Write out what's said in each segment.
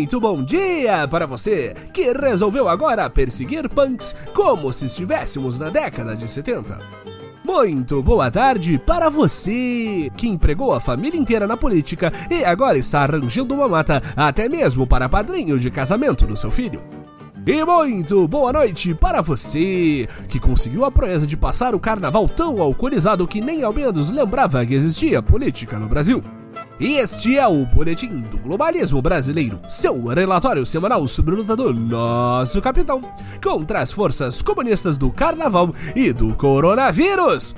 Muito bom dia para você que resolveu agora perseguir punks como se estivéssemos na década de 70. Muito boa tarde para você que empregou a família inteira na política e agora está arranjando uma mata até mesmo para padrinho de casamento do seu filho. E muito boa noite para você que conseguiu a proeza de passar o carnaval tão alcoolizado que nem ao menos lembrava que existia política no Brasil. Este é o Boletim do Globalismo Brasileiro, seu relatório semanal sobre a luta do nosso capitão contra as forças comunistas do carnaval e do coronavírus.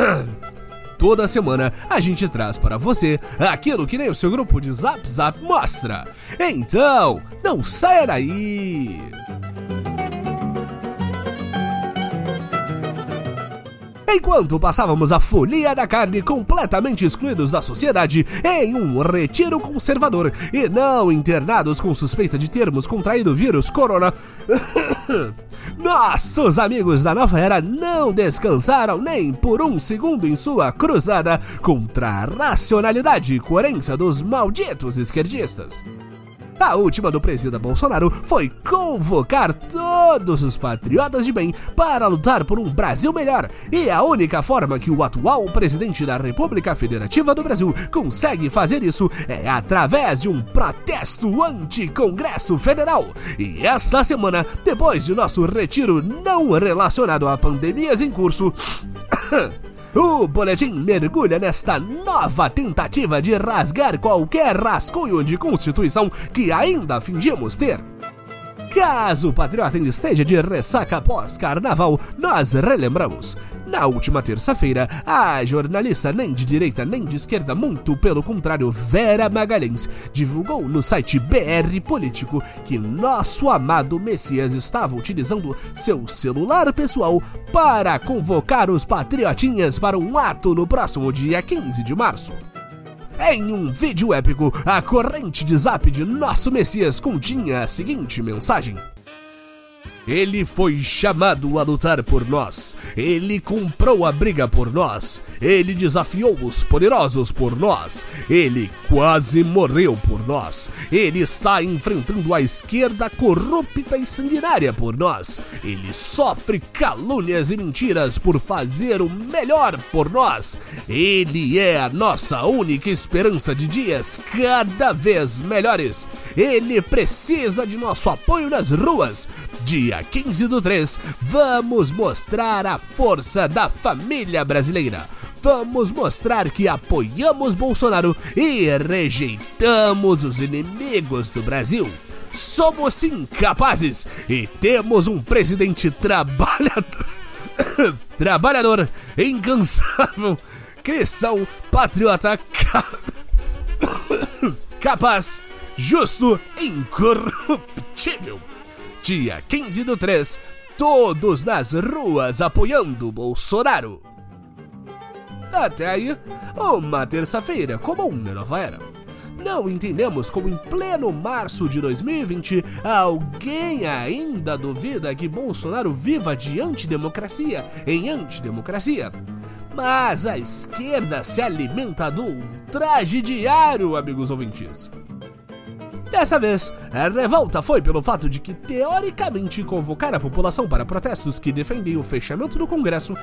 Toda semana a gente traz para você aquilo que nem o seu grupo de Zap Zap mostra. Então, não saia daí! Enquanto passávamos a folia da carne completamente excluídos da sociedade em um retiro conservador e não internados com suspeita de termos contraído o vírus corona, nossos amigos da nova era não descansaram nem por um segundo em sua cruzada contra a racionalidade e coerência dos malditos esquerdistas. A última do presidente Bolsonaro foi convocar todos os patriotas de bem para lutar por um Brasil melhor. E a única forma que o atual presidente da República Federativa do Brasil consegue fazer isso é através de um protesto anti-Congresso Federal. E esta semana, depois de nosso retiro não relacionado a pandemias em curso. O boletim mergulha nesta nova tentativa de rasgar qualquer rascunho de Constituição que ainda fingimos ter. Caso o patriota ainda esteja de ressaca pós-carnaval, nós relembramos. Na última terça-feira, a jornalista nem de direita nem de esquerda, muito pelo contrário, Vera Magalhães, divulgou no site BR Político que nosso amado Messias estava utilizando seu celular pessoal para convocar os patriotinhas para um ato no próximo dia 15 de março. Em um vídeo épico, a corrente de zap de nosso Messias continha a seguinte mensagem. Ele foi chamado a lutar por nós. Ele comprou a briga por nós. Ele desafiou os poderosos por nós. Ele quase morreu por nós. Ele está enfrentando a esquerda corrupta e sanguinária por nós. Ele sofre calúnias e mentiras por fazer o melhor por nós. Ele é a nossa única esperança de dias cada vez melhores. Ele precisa de nosso apoio nas ruas. Dia 15 do 3, vamos mostrar a força da família brasileira. Vamos mostrar que apoiamos Bolsonaro e rejeitamos os inimigos do Brasil. Somos sim capazes e temos um presidente trabalhador, trabalhador, incansável, cristão, patriota, ca... capaz, justo, incorruptível dia 15 do 3, todos nas ruas apoiando Bolsonaro. Até aí, uma terça-feira comum na nova era. Não entendemos como em pleno março de 2020 alguém ainda duvida que Bolsonaro viva de antidemocracia em antidemocracia. Mas a esquerda se alimenta do ultraje diário, amigos ouvintes. Dessa vez, a revolta foi pelo fato de que, teoricamente, convocar a população para protestos que defendem o fechamento do Congresso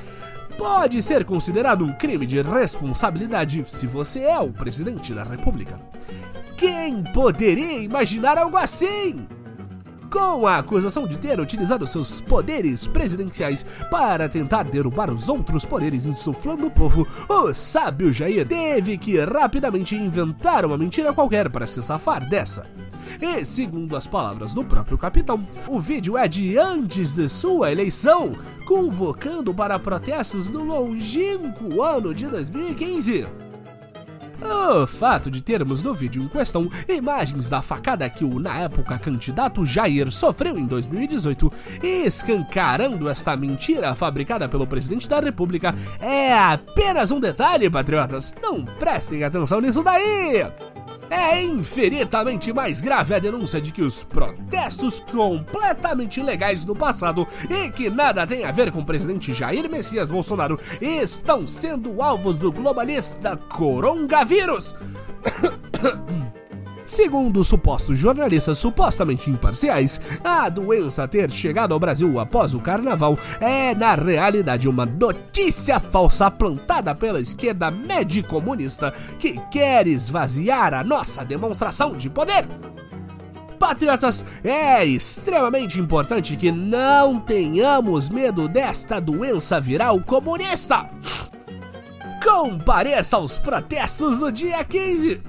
pode ser considerado um crime de responsabilidade se você é o presidente da República. Quem poderia imaginar algo assim? Com a acusação de ter utilizado seus poderes presidenciais para tentar derrubar os outros poderes insuflando o povo, o sábio Jair teve que rapidamente inventar uma mentira qualquer para se safar dessa. E segundo as palavras do próprio capitão, o vídeo é de antes de sua eleição, convocando para protestos no longínquo ano de 2015. O fato de termos no vídeo em questão imagens da facada que o, na época, candidato Jair sofreu em 2018, escancarando esta mentira fabricada pelo presidente da república, é apenas um detalhe, patriotas. Não prestem atenção nisso daí! É infinitamente mais grave a denúncia de que os protestos completamente legais no passado e que nada tem a ver com o presidente Jair Messias Bolsonaro estão sendo alvos do globalista coronavírus. Segundo supostos jornalistas supostamente imparciais, a doença ter chegado ao Brasil após o carnaval é, na realidade, uma notícia falsa plantada pela esquerda médio-comunista que quer esvaziar a nossa demonstração de poder. Patriotas, é extremamente importante que não tenhamos medo desta doença viral comunista. Compareça aos protestos no dia 15.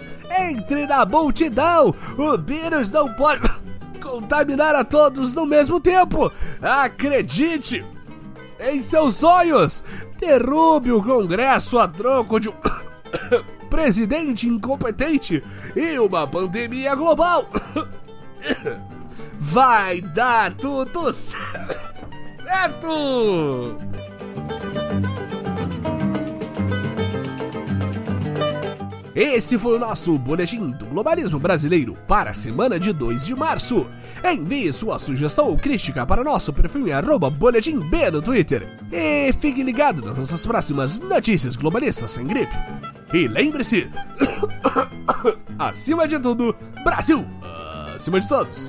Entre na multidão! O vírus não pode contaminar a todos no mesmo tempo! Acredite! Em seus sonhos! Derrube o Congresso a troco de um presidente incompetente e uma pandemia global! Vai dar tudo certo! Esse foi o nosso boletim do globalismo brasileiro para a semana de 2 de março. Envie sua sugestão ou crítica para nosso perfil em arroba boletim B no Twitter. E fique ligado nas nossas próximas notícias globalistas sem gripe. E lembre-se, acima de tudo, Brasil, acima de todos.